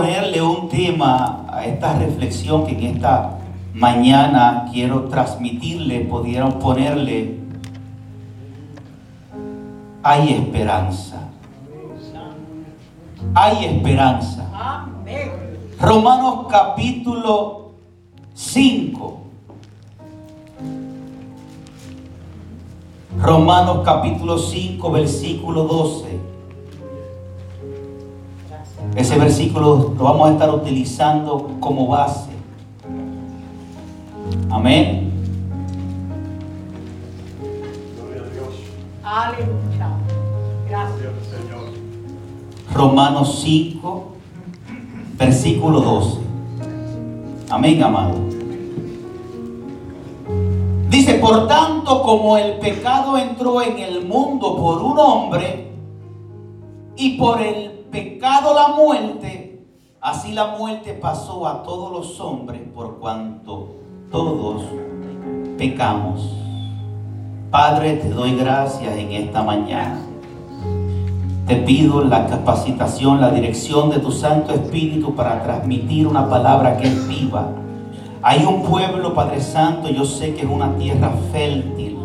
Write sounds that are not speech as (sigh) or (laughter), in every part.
ponerle un tema a esta reflexión que en esta mañana quiero transmitirle, pudieron ponerle, hay esperanza. Hay esperanza. Romanos capítulo 5. Romanos capítulo 5, versículo 12. Ese versículo lo vamos a estar utilizando como base. Amén. Gloria a Dios. Aleluya. Gracias. Señor. Romanos 5, versículo 12. Amén, amado. Dice, por tanto, como el pecado entró en el mundo por un hombre, y por el pecado la muerte, así la muerte pasó a todos los hombres por cuanto todos pecamos. Padre, te doy gracias en esta mañana. Te pido la capacitación, la dirección de tu Santo Espíritu para transmitir una palabra que es viva. Hay un pueblo, Padre Santo, yo sé que es una tierra fértil.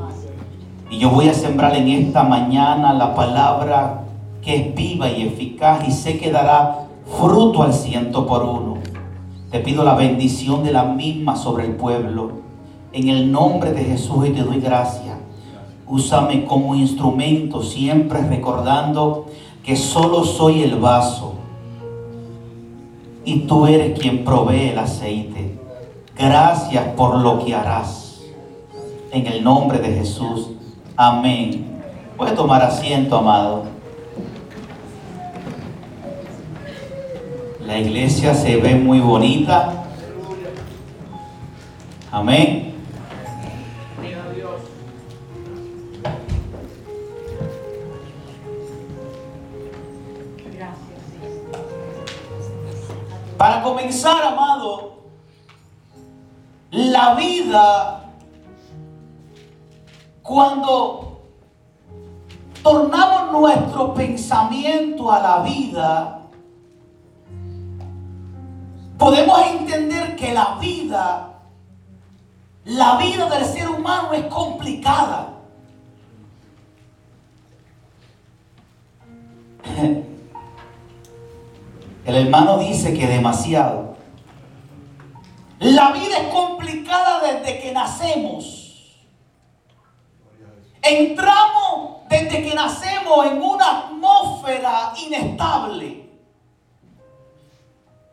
Y yo voy a sembrar en esta mañana la palabra que es viva y eficaz y sé que dará fruto al ciento por uno. Te pido la bendición de la misma sobre el pueblo. En el nombre de Jesús y te doy gracias. Úsame como instrumento, siempre recordando que solo soy el vaso y tú eres quien provee el aceite. Gracias por lo que harás. En el nombre de Jesús. Amén. Puede tomar asiento, amado. La iglesia se ve muy bonita. Amén. Para comenzar, amado, la vida, cuando tornamos nuestro pensamiento a la vida, podemos entender que la vida, la vida del ser humano es complicada. El hermano dice que demasiado. La vida es complicada desde que nacemos. Entramos desde que nacemos en una atmósfera inestable.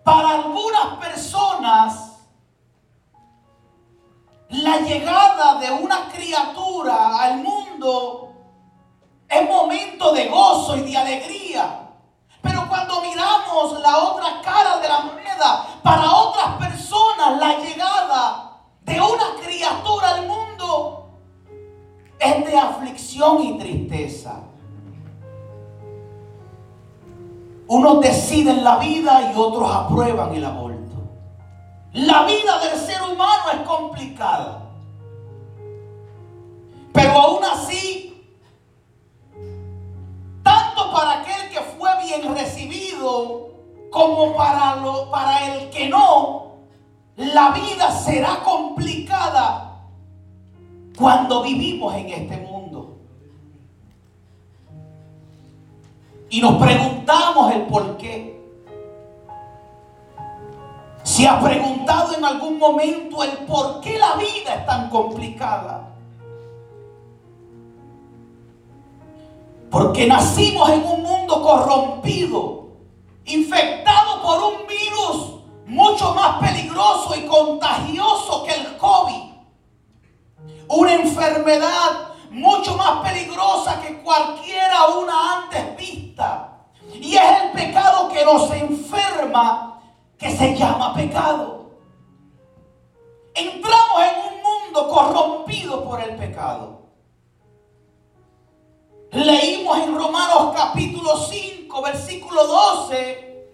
Para algunas personas, la llegada de una criatura al mundo es momento de gozo y de alegría. Pero cuando miramos la otra cara de la moneda, para otras personas la llegada de una criatura al mundo es de aflicción y tristeza. Unos deciden la vida y otros aprueban el aborto. La vida del ser humano es complicada. Pero aún así, tanto para aquel que fue bien recibido como para, lo, para el que no, la vida será complicada cuando vivimos en este mundo. Y nos preguntamos el por qué. Si has preguntado en algún momento el por qué la vida es tan complicada. Porque nacimos en un mundo corrompido, infectado por un virus mucho más peligroso y contagioso que el COVID. Una enfermedad mucho más peligrosa que cualquiera una antes vista. Y es el pecado que nos enferma, que se llama pecado. Entramos en un mundo corrompido por el pecado. Leímos en Romanos capítulo 5, versículo 12,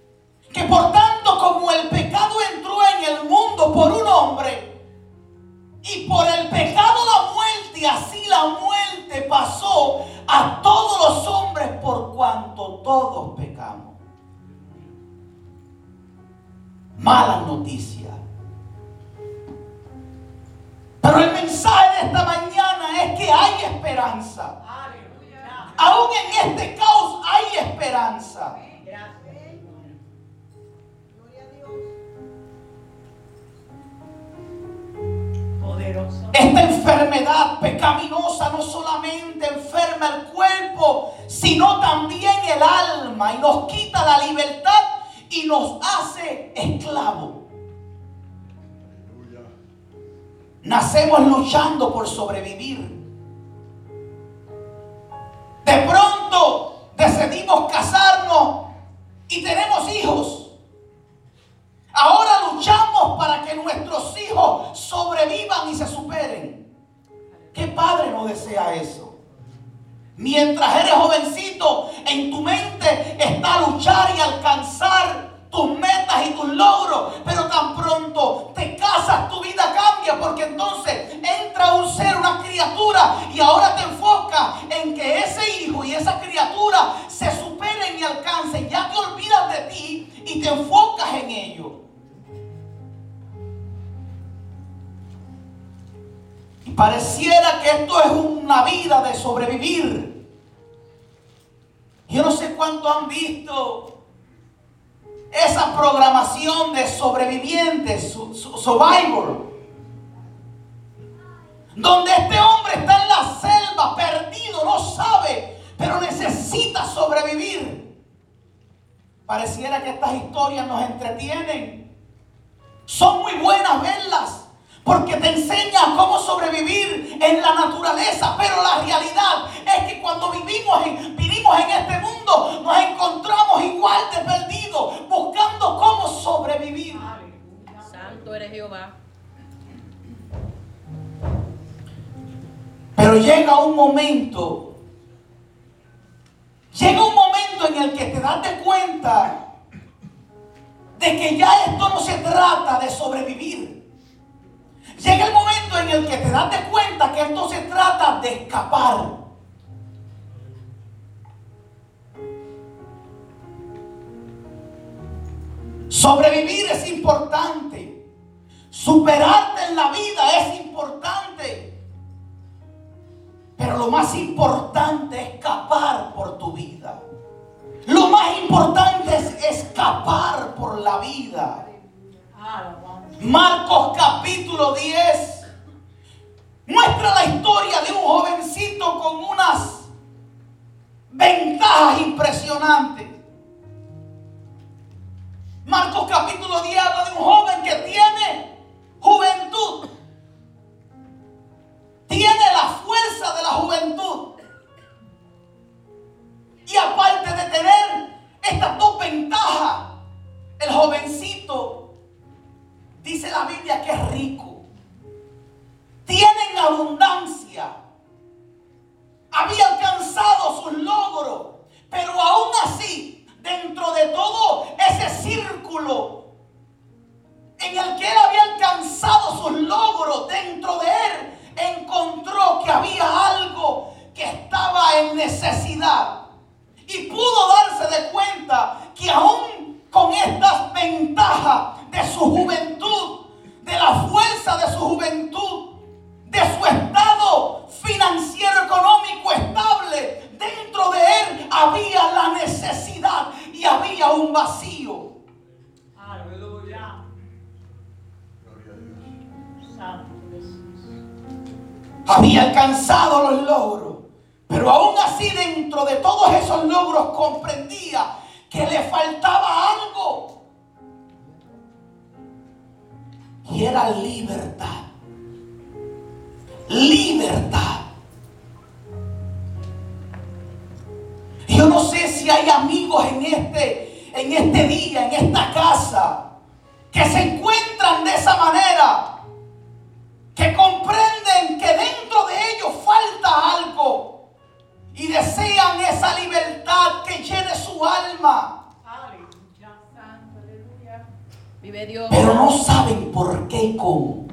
que por tanto como el pecado entró en el mundo por un hombre, y por el pecado la muerte, y así la muerte pasó a todos los hombres por cuanto todos pecamos. malas noticias. Pero el mensaje de esta mañana es que hay esperanza. Aún en este caos hay esperanza. Gracias. Esta enfermedad pecaminosa no solamente enferma el cuerpo, sino también el alma y nos quita la libertad y nos hace esclavos. Nacemos luchando por sobrevivir. De pronto decidimos casarnos Mientras jovencito, en tu mente está luchar Marcos capítulo 10 muestra la historia de un jovencito con unas ventajas impresionantes. Marcos capítulo 10 habla de un joven que tiene juventud. Tiene la fuerza de la juventud. Y aparte de tener estas dos ventajas, el jovencito dice la Biblia que es rico. Tienen abundancia. Había alcanzado sus logros. Pero aún así, dentro de todo ese círculo en el que él había alcanzado sus logros, dentro de él encontró que había algo que estaba en necesidad. Y pudo darse de cuenta que aún con estas ventajas de su juventud, de la fuerza de su juventud, de su estado financiero económico estable, dentro de él había la necesidad y había un vacío. Aleluya. Había alcanzado los logros, pero aún así dentro de todos esos logros comprendía que le faltaba algo. Y era libertad. Libertad. Yo no sé si hay amigos en este, en este día, en esta casa, que se encuentran de esa manera que comprenden que dentro de ellos falta algo y desean esa libertad que llene su alma, Aleluya. Santo. Aleluya. Pero no saben por qué y cómo.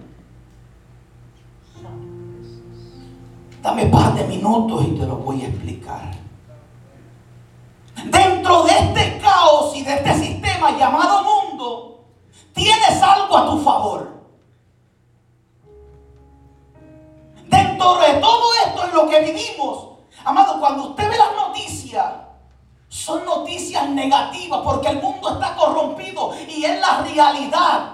Dame par de minutos y te lo voy a explicar. Dentro de este caos y de este sistema llamado mundo, tienes algo a tu favor. Dentro de todo esto en lo que vivimos, amado, cuando usted ve las noticias, son noticias negativas porque el mundo está corrompido y es la realidad.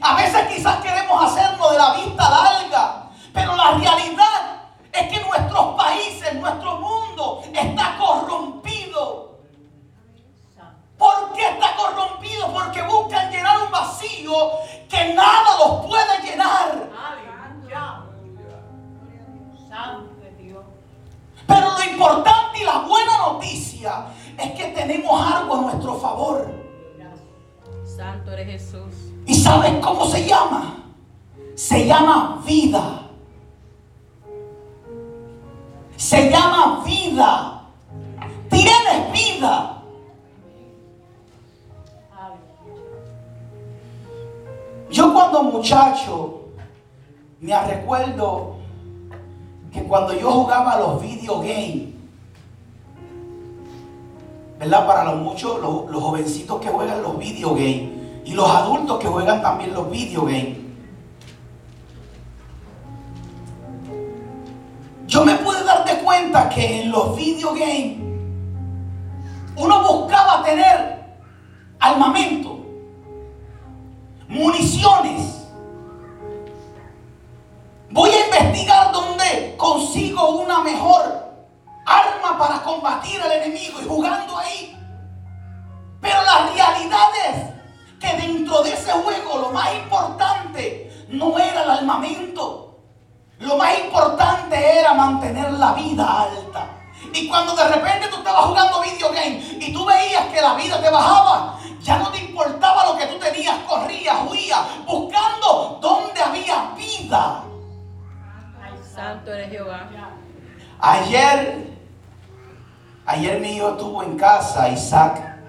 A veces quizás queremos hacernos de la vista larga, pero la realidad es que nuestros países, nuestro mundo está corrompido. ¿Por qué está corrompido? Porque buscan llenar un vacío que nada los puede llenar. Aleluya. Santo. Pero lo importante y la buena noticia es que tenemos algo a nuestro favor. Santo eres Jesús. ¿Y sabes cómo se llama? Se llama vida. Se llama vida. Tienes vida. Yo cuando muchacho me recuerdo que cuando yo jugaba los video games, ¿verdad? Para los muchos, los, los jovencitos que juegan los video games y los adultos que juegan también los video games. Yo me pude dar de cuenta que en los video games uno buscaba tener armamento, municiones. Voy a investigar dónde consigo una mejor arma para combatir al enemigo y jugando ahí. Pero la realidad es que dentro de ese juego lo más importante no era el armamento. Lo más importante era mantener la vida alta. Y cuando de repente tú estabas jugando video game y tú veías que la vida te bajaba, ya no te importaba lo que tú tenías, corrías, huías, buscando dónde había vida. Santo eres Jehová. Ayer, ayer mi hijo estuvo en casa, Isaac,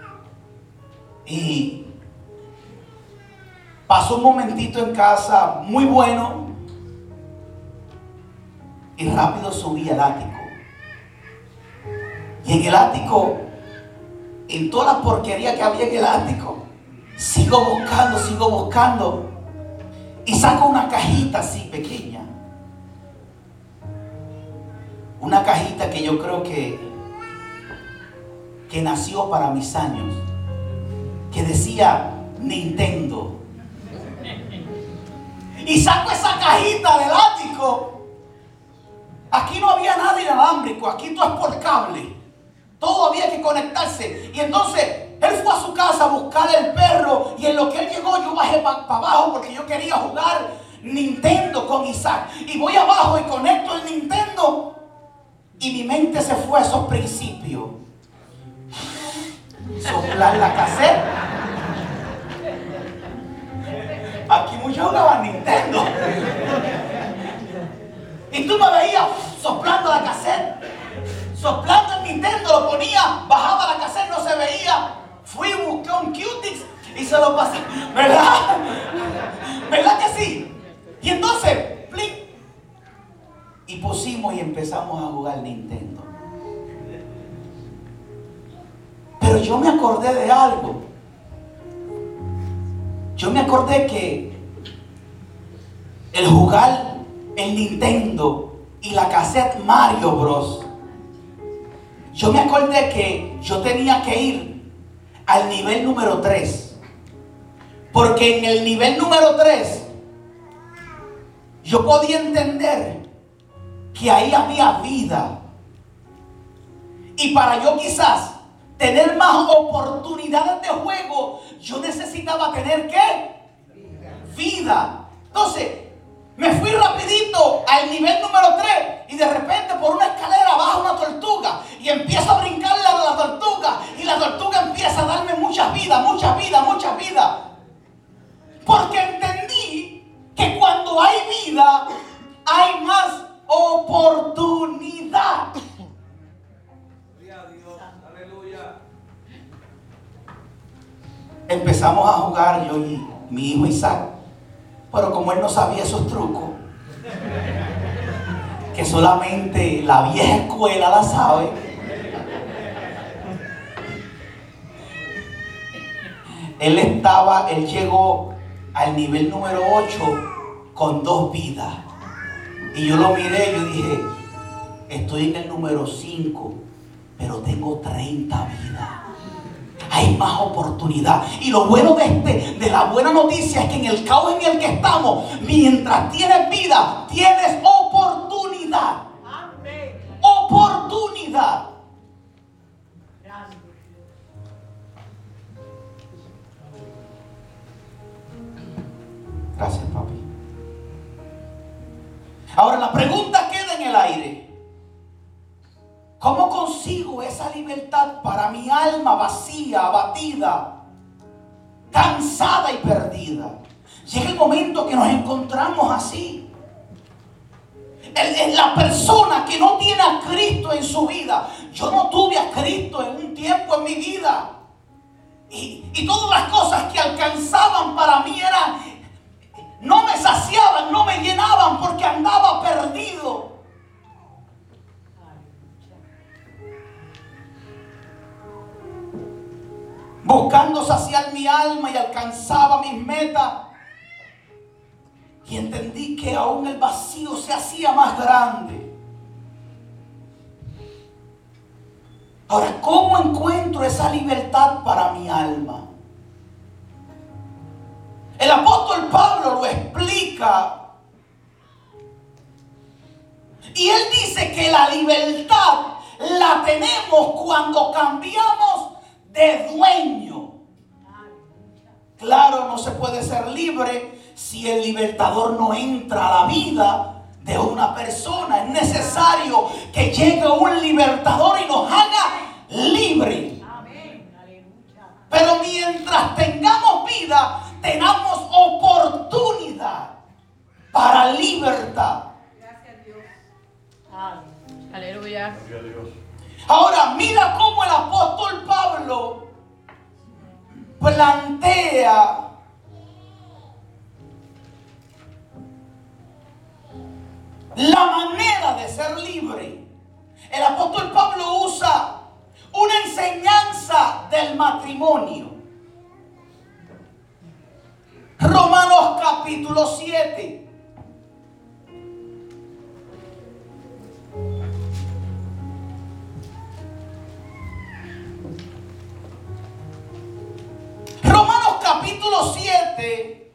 y pasó un momentito en casa muy bueno y rápido subí al ático. Y en el ático, en toda la porquería que había en el ático, sigo buscando, sigo buscando y saco una cajita así pequeña. Una cajita que yo creo que, que nació para mis años. Que decía Nintendo. Y saco esa cajita del ático. Aquí no había nada inalámbrico, aquí todo es por cable. Todo había que conectarse. Y entonces él fue a su casa a buscar el perro. Y en lo que él llegó, yo bajé para abajo porque yo quería jugar Nintendo con Isaac. Y voy abajo y conecto el Nintendo. Y mi mente se fue a esos principios. Soplar la cassette. Aquí muchos jugaban Nintendo. Y tú me veías soplando la cassette. Soplando el Nintendo, lo ponía, bajaba la cassette, no se veía. Fui y busqué un Qtix y se lo pasé. ¿Verdad? ¿Verdad que sí? Y entonces, plic, y pusimos y empezamos a jugar Nintendo. Pero yo me acordé de algo. Yo me acordé que el jugar el Nintendo y la cassette Mario Bros. Yo me acordé que yo tenía que ir al nivel número 3. Porque en el nivel número 3 yo podía entender que ahí había vida. Y para yo quizás tener más oportunidades de juego, yo necesitaba tener qué? Vida. Entonces, me fui rapidito al nivel número 3 y de repente por una escalera baja una tortuga y empiezo a brincarle a la tortuga y la tortuga empieza a darme mucha vida, mucha vida, mucha vida. Porque entendí que cuando hay vida hay más oportunidad. Empezamos a jugar yo y mi hijo Isaac. Pero como él no sabía esos trucos, que solamente la vieja escuela la sabe, Él estaba, él llegó al nivel número 8 con dos vidas. Y yo lo miré y yo dije, estoy en el número 5, pero tengo 30 vidas. Hay más oportunidad. Y lo bueno de este, de la buena noticia es que en el caos en el que estamos, mientras tienes vida, tienes oportunidad. Amén. Oportunidad. Gracias. Gracias, papi. Ahora la pregunta queda en el aire. ¿Cómo consigo esa libertad para mi alma vacía, abatida, cansada y perdida? Llega el momento que nos encontramos así. La persona que no tiene a Cristo en su vida. Yo no tuve a Cristo en un tiempo en mi vida. Y, y todas las cosas que alcanzaban para mí eran, no me saciaban, no me llenaban porque andaba perdido. Buscando saciar mi alma y alcanzaba mis metas. Y entendí que aún el vacío se hacía más grande. Ahora, ¿cómo encuentro esa libertad para mi alma? El apóstol Pablo lo explica. Y él dice que la libertad la tenemos cuando cambiamos de dueño. Claro, no se puede ser libre si el libertador no entra a la vida de una persona. Es necesario que llegue un libertador y nos haga libre. Pero mientras tengamos vida, tengamos oportunidad para libertad. Gracias Dios. Aleluya. A Dios. Ahora, mira cómo el apóstol Pablo plantea la manera de ser libre. El apóstol Pablo usa una enseñanza del matrimonio. Romanos capítulo 7. Romanos capítulo 7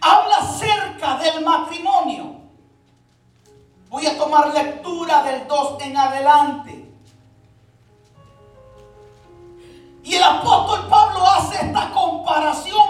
habla acerca del matrimonio. Voy a tomar lectura del 2 en adelante. Y el apóstol Pablo hace esta comparación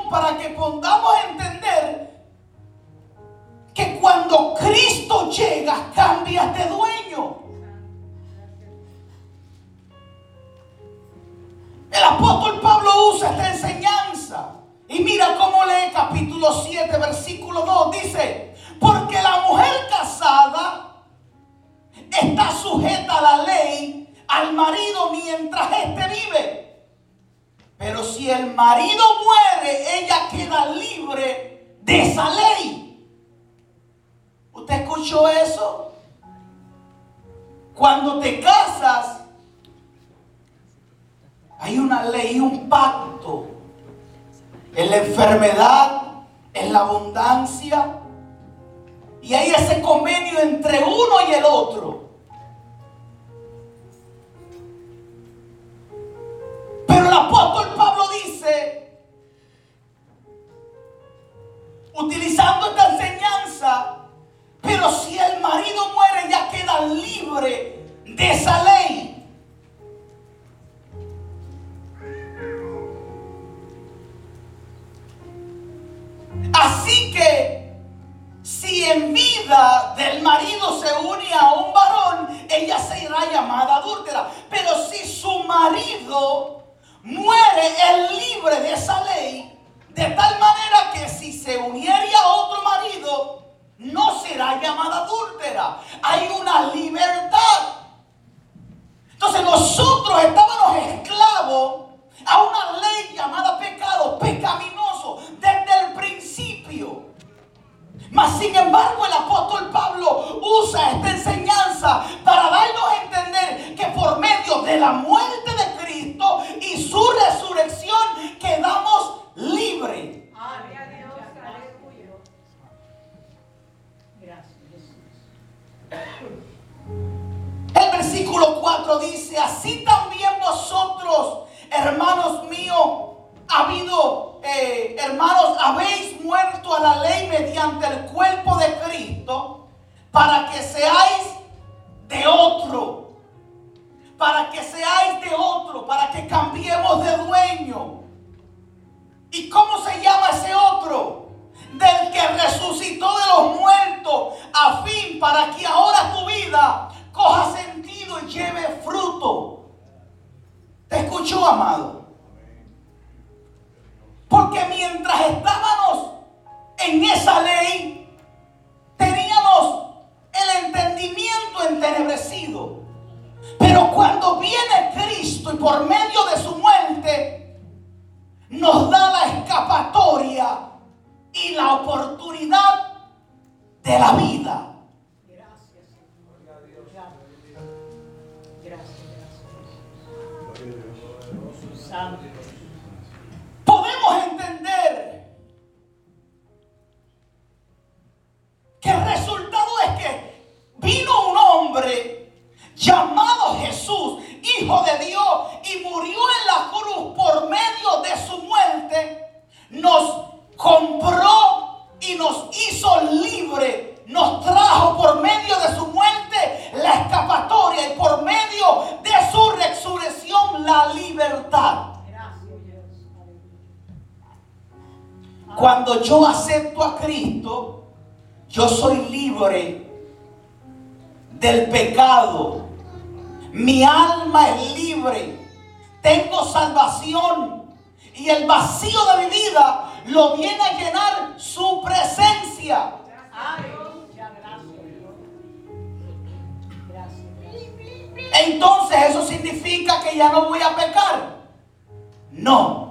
El versículo 4 dice, así también vosotros, hermanos míos, ha habido, eh, hermanos, habéis muerto a la ley mediante el cuerpo de Cristo para que seáis de otro, para que seáis de otro, para que cambiemos de para que ahora tu vida coja sentido y lleve fruto. ¿Te escuchó, amado? Entonces eso significa que ya no voy a pecar. No.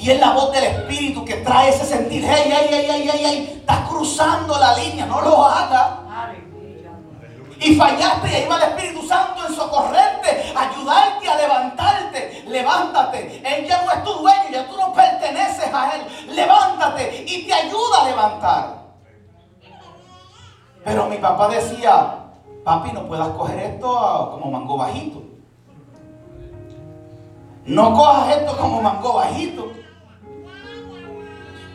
Y es la voz del Espíritu que trae ese sentir. Hey, hey, hey, hey, hey, hey, estás cruzando la línea, no lo hagas. Y fallaste y ahí va el Espíritu Santo en socorrerte, ayudarte a levantarte. Levántate. Él ya no es tu dueño, ya tú no perteneces a Él. Levántate y te ayuda a levantar. Pero mi papá decía, papi, no puedas coger esto ah, como mango bajito. No cojas esto como mango bajito.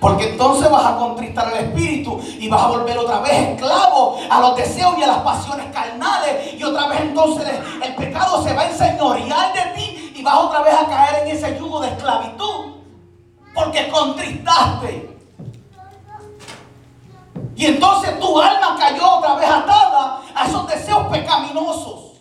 Porque entonces vas a contristar al espíritu y vas a volver otra vez esclavo a los deseos y a las pasiones carnales. Y otra vez entonces el, pecado se va a enseñorear de ti y vas otra vez a caer en ese yugo de esclavitud. Porque contristaste. Y entonces tu alma cayó otra vez atada a esos deseos pecaminosos.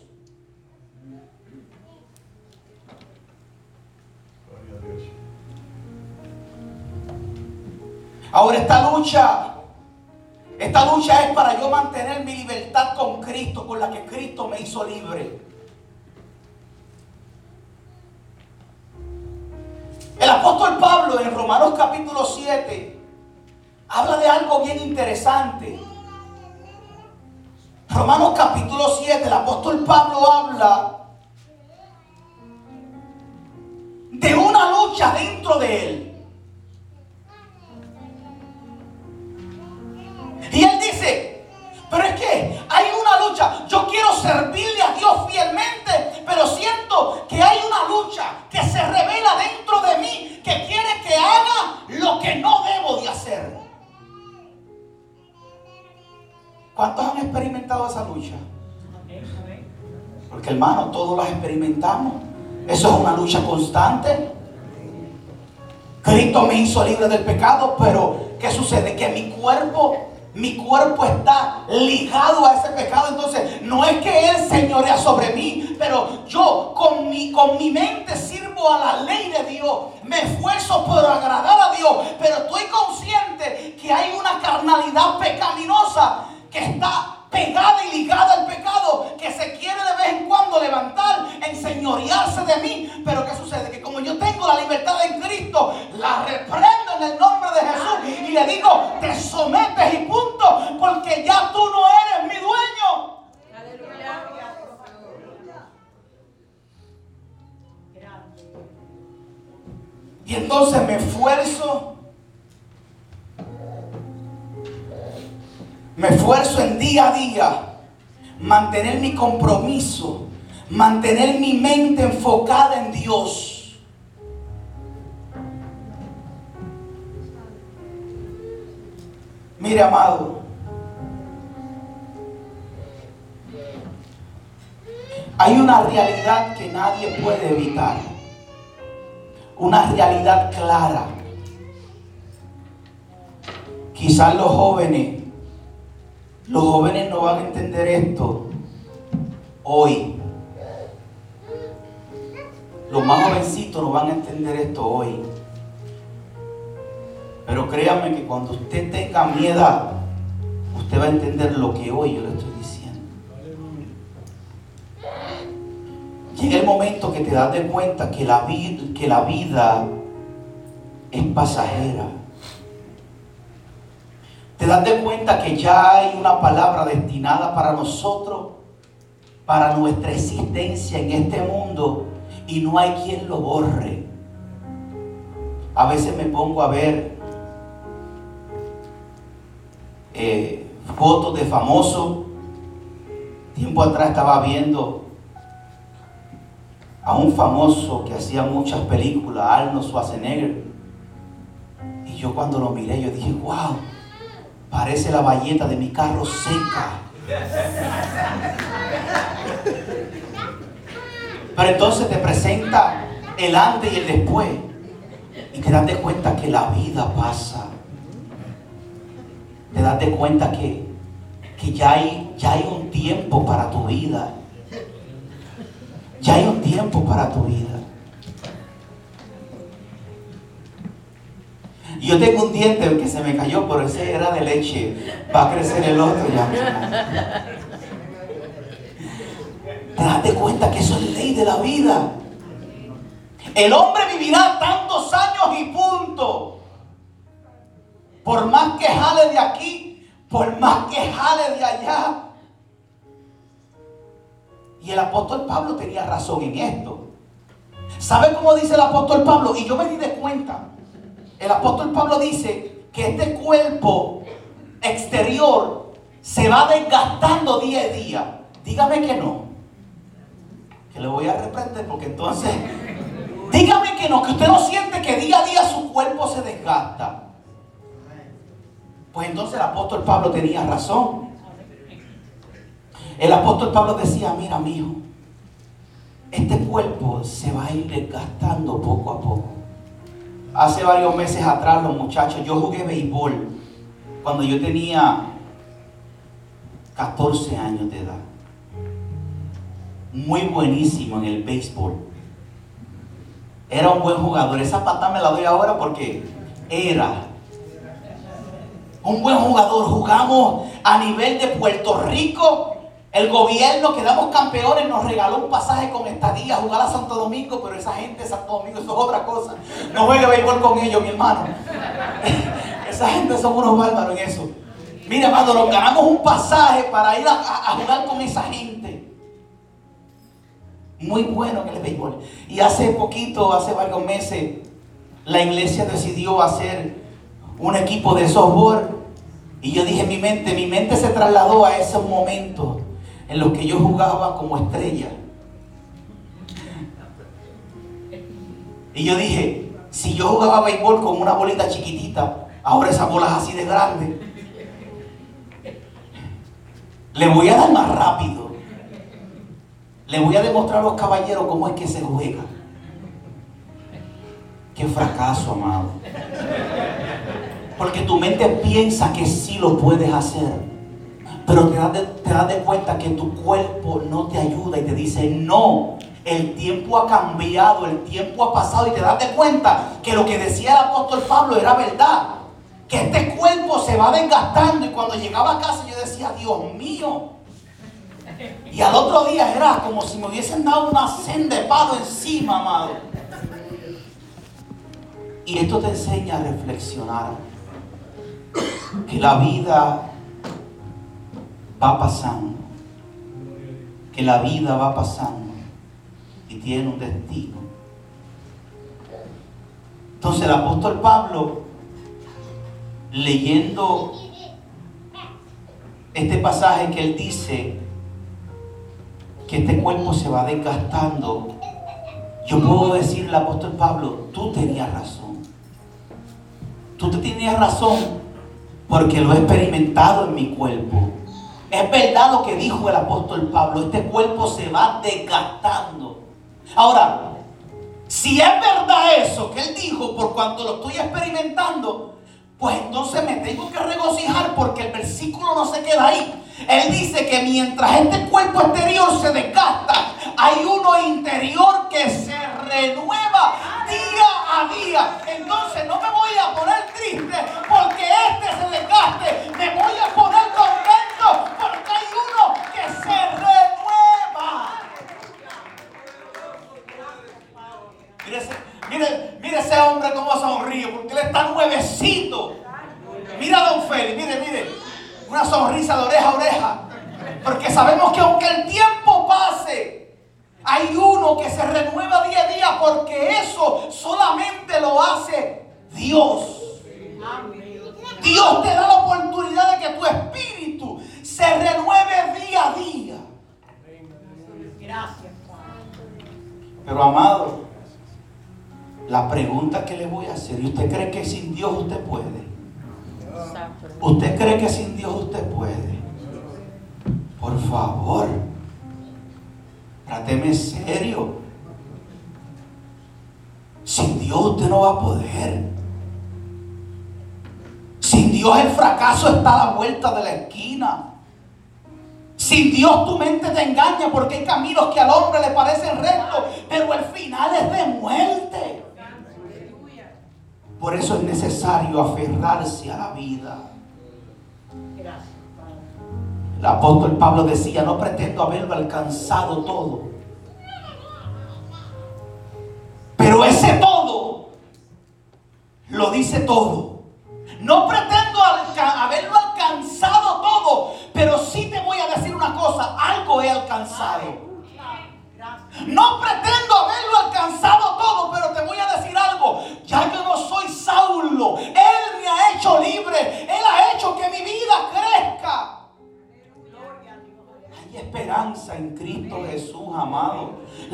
Ahora esta lucha, esta lucha es para yo mantener mi libertad con Cristo, con la que Cristo me hizo libre. El apóstol Pablo en Romanos capítulo 7 habla de algo bien interesante. Romanos capítulo 7, el apóstol Pablo habla de una lucha dentro de él. Y él dice, pero es que hay una lucha. Yo quiero servirle a Dios fielmente, pero siento que hay una lucha que se revela dentro de mí, que quiere que haga lo que no debo de hacer. ¿Cuántos han experimentado esa lucha? Porque hermano, todos las experimentamos. Eso es una lucha constante. Cristo me hizo libre del pecado, pero ¿qué sucede? Que mi cuerpo, mi cuerpo está ligado a ese pecado. Entonces, no es que Él señorea sobre mí, pero yo con mi, con mi mente sirvo a la ley de Dios. Me esfuerzo por agradar a Dios, pero estoy consciente que hay una carnalidad pecaminosa que está pegada y ligada al pecado, que se quiere de vez en cuando levantar, enseñorearse de mí. Pero ¿qué sucede? Que como yo tengo la libertad en Cristo, la reprendo en el nombre de Jesús y le digo, te sometes y punto, porque ya tú no eres mi dueño. Y entonces me esfuerzo. Me esfuerzo en día a día mantener mi compromiso, mantener mi mente enfocada en Dios. Mire, amado, hay una realidad que nadie puede evitar una realidad clara. Quizás los jóvenes, los jóvenes no van a entender esto hoy. Los más jovencitos no van a entender esto hoy. Pero créanme que cuando usted tenga miedo, usted va a entender lo que hoy yo le estoy diciendo. Llega el momento que te das de cuenta que la vida es pasajera. Te das de cuenta que ya hay una palabra destinada para nosotros, para nuestra existencia en este mundo, y no hay quien lo borre. A veces me pongo a ver eh, fotos de famosos. Tiempo atrás estaba viendo a un famoso que hacía muchas películas, Arnold Schwarzenegger. Y yo cuando lo miré, yo dije, wow, parece la valleta de mi carro seca. Pero entonces te presenta el antes y el después. Y te das de cuenta que la vida pasa. Te das de cuenta que, que ya, hay, ya hay un tiempo para tu vida. Ya hay un tiempo para tu vida. Yo tengo un diente que se me cayó, pero ese era de leche. Va a crecer el otro ya. Te cuenta que eso es ley de la vida. El hombre vivirá tantos años y punto. Por más que jale de aquí, por más que jale de allá. Y el apóstol Pablo tenía razón en esto. ¿Sabe cómo dice el apóstol Pablo? Y yo me di de cuenta. El apóstol Pablo dice que este cuerpo exterior se va desgastando día a día. Dígame que no. Que le voy a reprender porque entonces... Dígame que no, que usted no siente que día a día su cuerpo se desgasta. Pues entonces el apóstol Pablo tenía razón. El apóstol Pablo decía, mira, mijo, este cuerpo se va a ir desgastando poco a poco. Hace varios meses atrás, los muchachos, yo jugué béisbol cuando yo tenía 14 años de edad. Muy buenísimo en el béisbol. Era un buen jugador. Esa pata me la doy ahora porque era un buen jugador. Jugamos a nivel de Puerto Rico. El gobierno, quedamos campeones, nos regaló un pasaje con estadía a jugar a Santo Domingo, pero esa gente de Santo Domingo, eso es otra cosa. No juegue béisbol con ellos, mi hermano. (laughs) esa gente son unos bárbaros en eso. Mira, amado, nos ganamos un pasaje para ir a, jugar con esa gente. Muy bueno en el béisbol. Y hace poquito, hace varios meses, la iglesia decidió hacer un equipo de softball. Y yo dije mi mente, mi mente se trasladó a esos momentos en los que yo jugaba como estrella. Y yo dije, si yo jugaba béisbol con una bolita chiquitita, ahora esa bola es así de grande. Le voy a dar más rápido. Le voy a demostrar a los caballeros cómo es que se juega. Qué fracaso, amado. Porque tu mente piensa que sí lo puedes hacer. Pero te das, de, te das cuenta que tu cuerpo no te ayuda y te dice, no, el tiempo ha cambiado, el tiempo ha pasado y te das de cuenta que lo que decía el apóstol Pablo era verdad. Que este cuerpo se va desgastando y cuando llegaba a casa yo decía, Dios mío. Y al otro día era como si me hubiesen dado una senda de palo encima, amado. Y esto te enseña a reflexionar que la vida va pasando, que la vida va pasando y tiene un destino. Entonces el apóstol Pablo, leyendo este pasaje que él dice que este cuerpo se va desgastando, yo puedo decirle al apóstol Pablo, tú tenías razón. Tú te tenías razón porque lo he experimentado en mi cuerpo. Es verdad lo que dijo el apóstol Pablo, este cuerpo se va desgastando. Ahora, si es verdad eso que él dijo, por cuanto lo estoy experimentando, pues entonces me tengo que regocijar porque el versículo no se queda ahí. Él dice que mientras este cuerpo exterior se desgasta, hay uno interior que se renueva día a día. Entonces no me voy a poner triste porque este se desgaste. Me voy a poner contento porque hay uno que se renueva. Mire ese, mire, mire ese hombre cómo sonríe porque él está nuevecito. Mira a Don Félix, mire, mire. Una sonrisa de oreja a oreja. Porque sabemos que aunque el tiempo pase, hay uno que se renueva día a día porque eso solamente lo hace Dios. Dios te da la oportunidad de que tu espíritu se renueve día a día. Gracias. Pero amado, la pregunta que le voy a hacer, ¿y usted cree que sin Dios usted puede? ¿Usted cree que sin Dios usted puede? Por favor, tráteme serio. Sin Dios usted no va a poder. Sin Dios el fracaso está a la vuelta de la esquina. Sin Dios tu mente te engaña porque hay caminos que al hombre le parecen rectos, pero el final es de muerte. Por eso es necesario aferrarse a la vida. El apóstol Pablo decía, no pretendo haberlo alcanzado todo. Pero ese todo lo dice todo. No pretendo haberlo alcanzado todo, pero sí te voy a decir una cosa, algo he alcanzado. No pretendo haberlo alcanzado todo, pero te voy a decir algo. Ya yo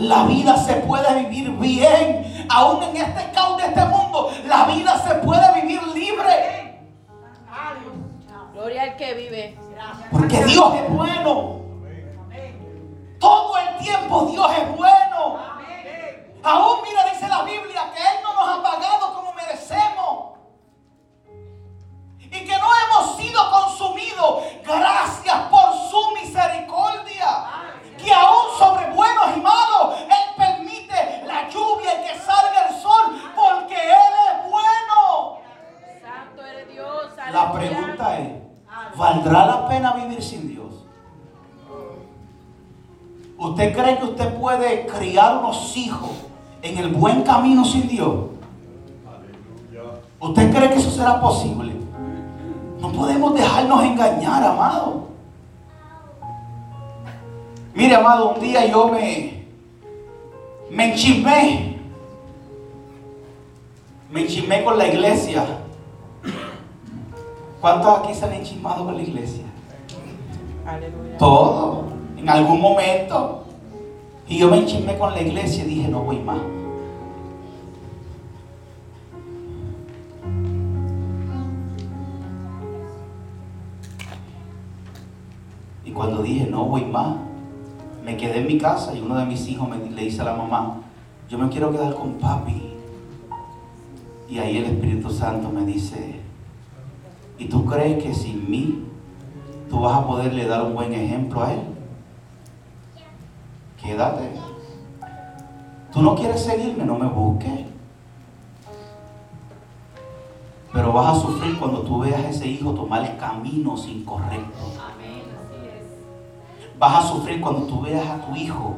La vida se puede vivir bien. Aún en este caos de este mundo, la vida se puede vivir libre. Gloria al que vive. Gracias. Porque Dios es bueno. Todo el tiempo Dios es bueno. Amén. Aún unos hijos en el buen camino sin Dios? ¿Usted cree que eso será posible? No podemos dejarnos engañar, amado. Mire, amado, un día yo me, me enchismé. Me enchismé con la iglesia. ¿Cuántos aquí se han enchismado con la iglesia? Aleluya. Todo, en algún momento. Y yo me enchismé con la iglesia y dije, no voy más. Y cuando dije, no voy más, me quedé en mi casa y uno de mis hijos me, le dice a la mamá, yo me quiero quedar con papi. Y ahí el Espíritu Santo me dice, ¿y tú crees que sin mí tú vas a poderle dar un buen ejemplo a él? Quédate. Tú no quieres seguirme, no me busques. Pero vas a sufrir cuando tú veas a ese hijo tomar caminos incorrectos. Vas a sufrir cuando tú veas a tu hijo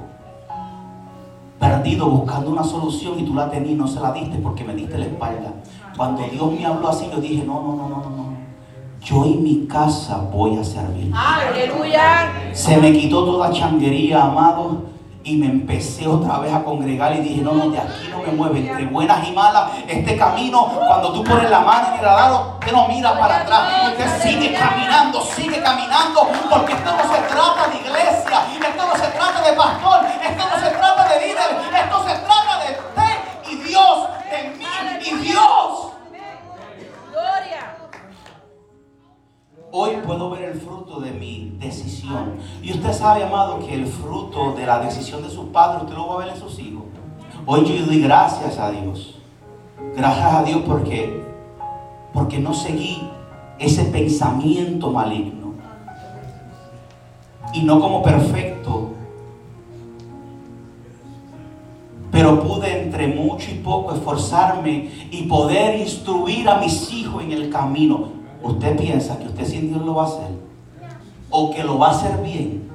perdido buscando una solución y tú la tenías y no se la diste porque me diste la espalda. Cuando Dios me habló así, yo dije, no, no, no, no, no, no. Yo en mi casa voy a servir. Aleluya. Se me quitó toda changuería, amado, y me empecé otra vez a congregar y dije, no, no, de aquí no me mueve, entre buenas y malas, este camino, cuando tú pones la mano en el radar, usted no mira para atrás, usted sigue caminando, sigue caminando, porque esto no se trata de iglesia, esto no se trata de pastor, esto no se trata de líder, esto se trata de usted y Dios, de mí y Dios. Hoy puedo ver el fruto de mi decisión. Y usted sabe, amado, que el fruto de la decisión de sus padres, usted lo va a ver en sus hijos. Hoy yo doy gracias a Dios. Gracias a Dios porque, porque no seguí ese pensamiento maligno. Y no como perfecto. Pero pude entre mucho y poco esforzarme y poder instruir a mis hijos en el camino. ¿Usted piensa que usted sin Dios lo va a hacer? ¿O que lo va a hacer bien?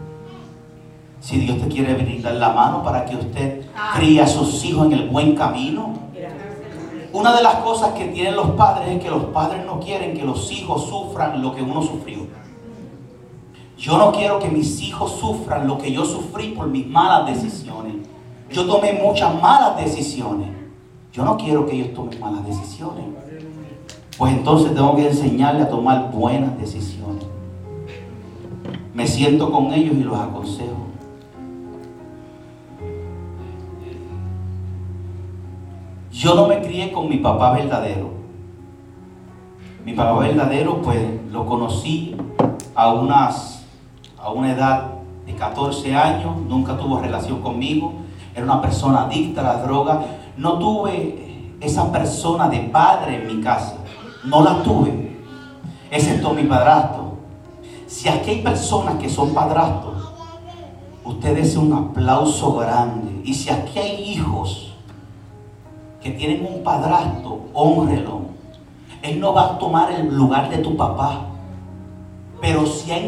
Si Dios te quiere brindar la mano para que usted críe a sus hijos en el buen camino. Una de las cosas que tienen los padres es que los padres no quieren que los hijos sufran lo que uno sufrió. Yo no quiero que mis hijos sufran lo que yo sufrí por mis malas decisiones. Yo tomé muchas malas decisiones. Yo no quiero que ellos tomen malas decisiones. Pues entonces tengo que enseñarle a tomar buenas decisiones. Me siento con ellos y los aconsejo. Yo no me crié con mi papá verdadero. Mi papá verdadero, pues lo conocí a, unas, a una edad de 14 años, nunca tuvo relación conmigo, era una persona adicta a la droga. No tuve esa persona de padre en mi casa, no la tuve, excepto mi padrastro. Si aquí hay personas que son padrastros, ustedes un aplauso grande. Y si aquí hay hijos que tienen un padrastro, honrelo. Él no va a tomar el lugar de tu papá, pero se ha,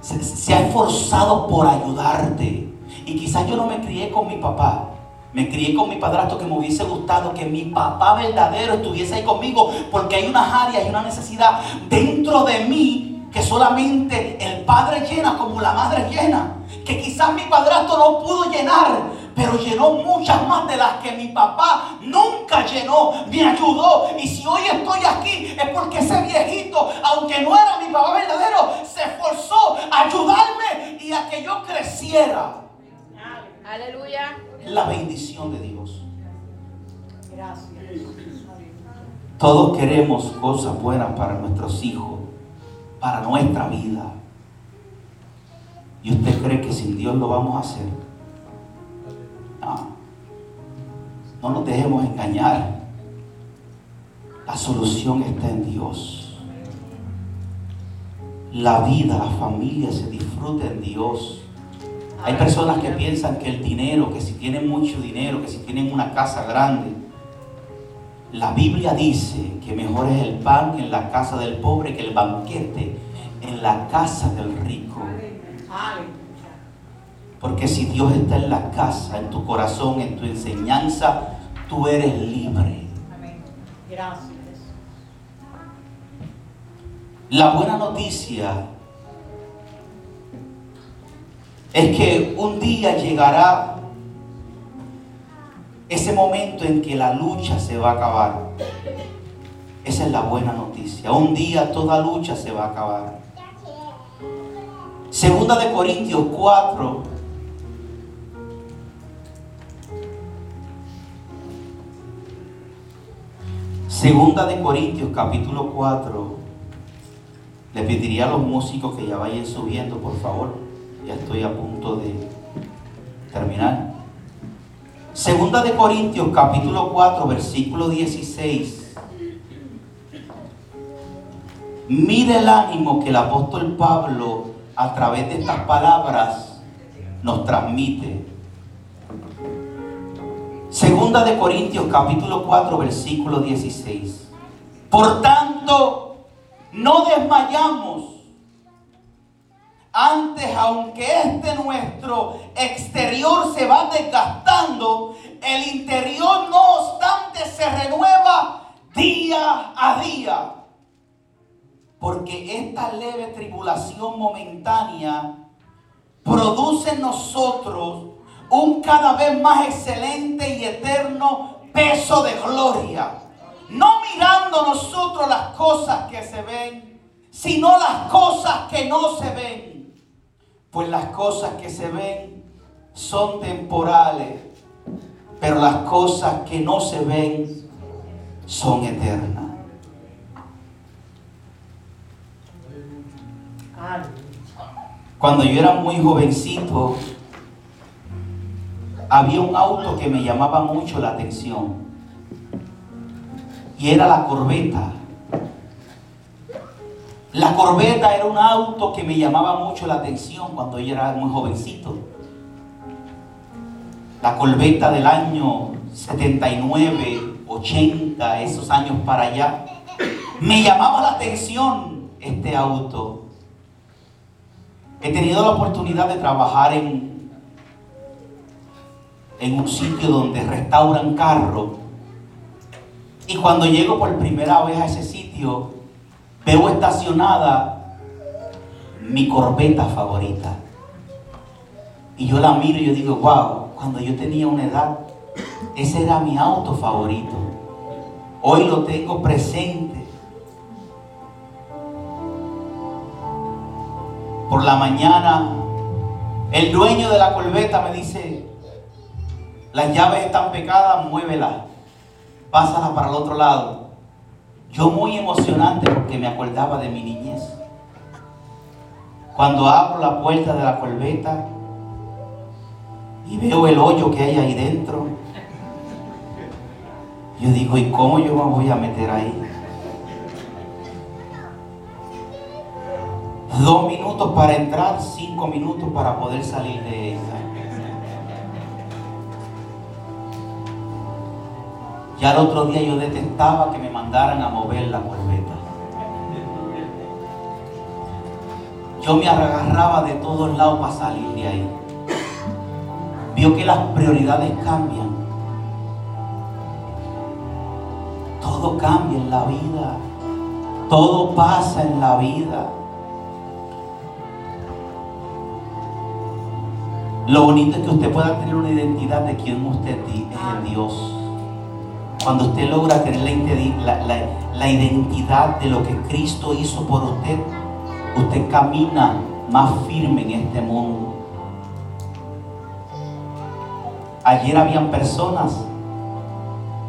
se, se ha esforzado por ayudarte. Y quizás yo no me crié con mi papá, me crié con mi padrastro que me hubiese gustado que mi papá verdadero estuviese ahí conmigo porque hay unas áreas y una necesidad dentro de mí que solamente el padre llena como la madre llena. Que quizás mi padrastro no pudo llenar, pero llenó muchas más de las que mi papá nunca llenó, me ayudó. Y si hoy estoy aquí es porque ese viejito, aunque no era mi papá verdadero, se esforzó a ayudarme y a que yo creciera. Aleluya. La bendición de Dios. Gracias. Todos queremos cosas buenas para nuestros hijos, para nuestra vida. ¿Y usted cree que sin Dios lo vamos a hacer? No. No nos dejemos engañar. La solución está en Dios. La vida, la familia se disfruta en Dios. Hay personas que piensan que el dinero, que si tienen mucho dinero, que si tienen una casa grande, la Biblia dice que mejor es el pan en la casa del pobre que el banquete en la casa del rico. Porque si Dios está en la casa, en tu corazón, en tu enseñanza, tú eres libre. Gracias. La buena noticia es que un día llegará ese momento en que la lucha se va a acabar. Esa es la buena noticia. Un día toda lucha se va a acabar. Segunda de Corintios 4. Segunda de Corintios capítulo 4. Le pediría a los músicos que ya vayan subiendo, por favor. Ya estoy a punto de terminar. Segunda de Corintios capítulo 4 versículo 16. Mire el ánimo que el apóstol Pablo a través de estas palabras nos transmite. Segunda de Corintios capítulo 4 versículo 16. Por tanto, no desmayamos antes, aunque este nuestro exterior se va desgastando, el interior no obstante se renueva día a día. Porque esta leve tribulación momentánea produce en nosotros un cada vez más excelente y eterno peso de gloria. No mirando nosotros las cosas que se ven, sino las cosas que no se ven. Pues las cosas que se ven son temporales, pero las cosas que no se ven son eternas. Cuando yo era muy jovencito, había un auto que me llamaba mucho la atención. Y era la corbeta. La corbeta era un auto que me llamaba mucho la atención cuando yo era muy jovencito. La corbeta del año 79, 80, esos años para allá. Me llamaba la atención este auto. He tenido la oportunidad de trabajar en, un sitio donde restauran carros. Y cuando llego por primera vez a ese sitio, veo estacionada mi corbeta favorita. Y yo la miro y yo digo, wow, cuando yo tenía una edad, ese era mi auto favorito. Hoy lo tengo presente. Por la mañana, el dueño de la corbeta me dice, las llaves están pecadas, muévelas, pásalas para el otro lado. Yo muy emocionante porque me acordaba de mi niñez. Cuando abro la puerta de la corbeta y veo el hoyo que hay ahí dentro, yo digo, ¿y cómo yo me voy a meter ahí? Dos minutos para entrar, cinco minutos para poder salir de ella. Ya el otro día yo detestaba que me mandaran a mover la corbeta. Yo me agarraba de todos lados para salir de ahí. Vio que las prioridades cambian. Todo cambia en la vida. Todo pasa en la vida. Lo bonito es que usted pueda tener una identidad de quien usted es en Dios. Cuando usted logra tener la, identidad de lo que Cristo hizo por usted, usted camina más firme en este mundo. Ayer habían personas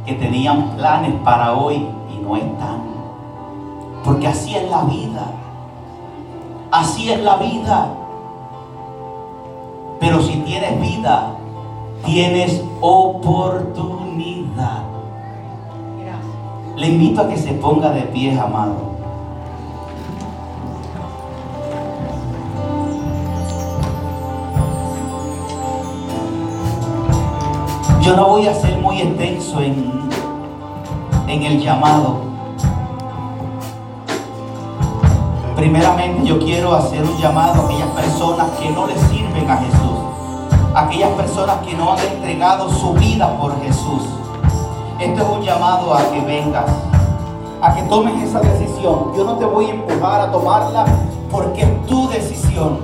que tenían planes para hoy y no están. Porque así es la vida. Así es la vida. Pero si tienes vida, tienes oportunidad. Le invito a que se ponga de pie, amado. Yo no voy a ser muy extenso en, en el llamado. Primeramente yo quiero hacer un llamado a aquellas personas que no le sirven a Jesús. aquellas personas que no han entregado su vida por Jesús. Esto es un llamado a que vengas, a que tomes esa decisión. Yo no te voy a empujar a tomarla porque es tu decisión.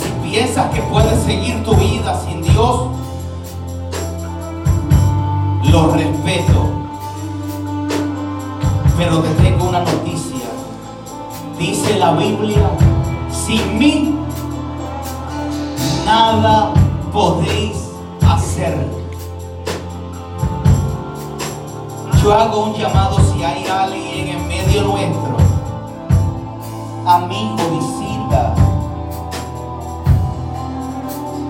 Si piensas que puedes seguir tu vida sin Dios, lo respeto. Pero te tengo una noticia. Dice la Biblia, sin mí nada podéis hacer. Yo hago un llamado si hay alguien en medio nuestro. Amigo, visita.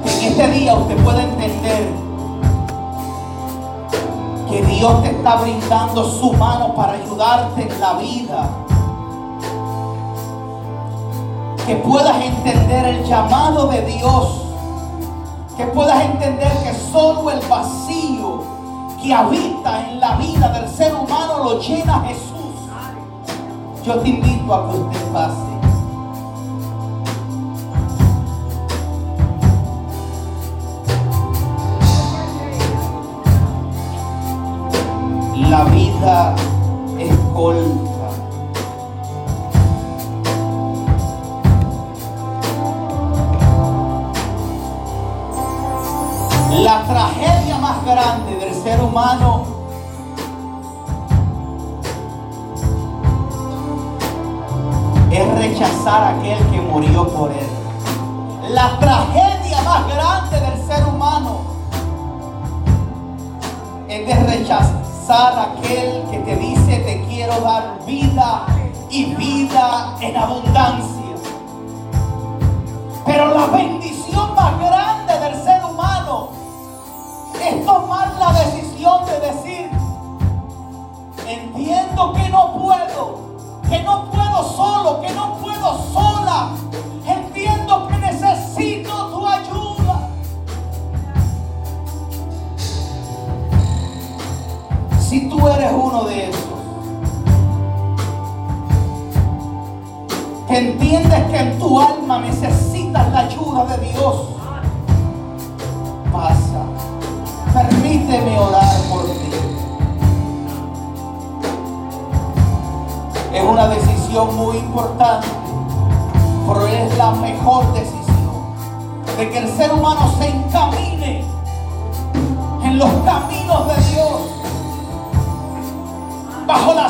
En este día usted puede entender que Dios te está brindando su mano para ayudarte en la vida. Que puedas entender el llamado de Dios. Que puedas entender que solo el vacío que habita en la vida del ser humano lo llena Jesús. Yo te invito a que usted pase. La vida es corta. La tragedia más grande ser humano es rechazar a aquel que murió por él. La tragedia más grande del ser humano es de rechazar a aquel que te dice te quiero dar vida y vida en abundancia. Pero la bendición más grande de decir, entiendo que no puedo, que no puedo solo, que no puedo sola. Entiendo que necesito tu ayuda. Si tú eres uno de esos, que entiendes que en tu alma necesitas la ayuda de Dios, Permíteme orar por ti. Es una decisión muy importante, pero es la mejor decisión de que el ser humano se encamine en los caminos de Dios, bajo la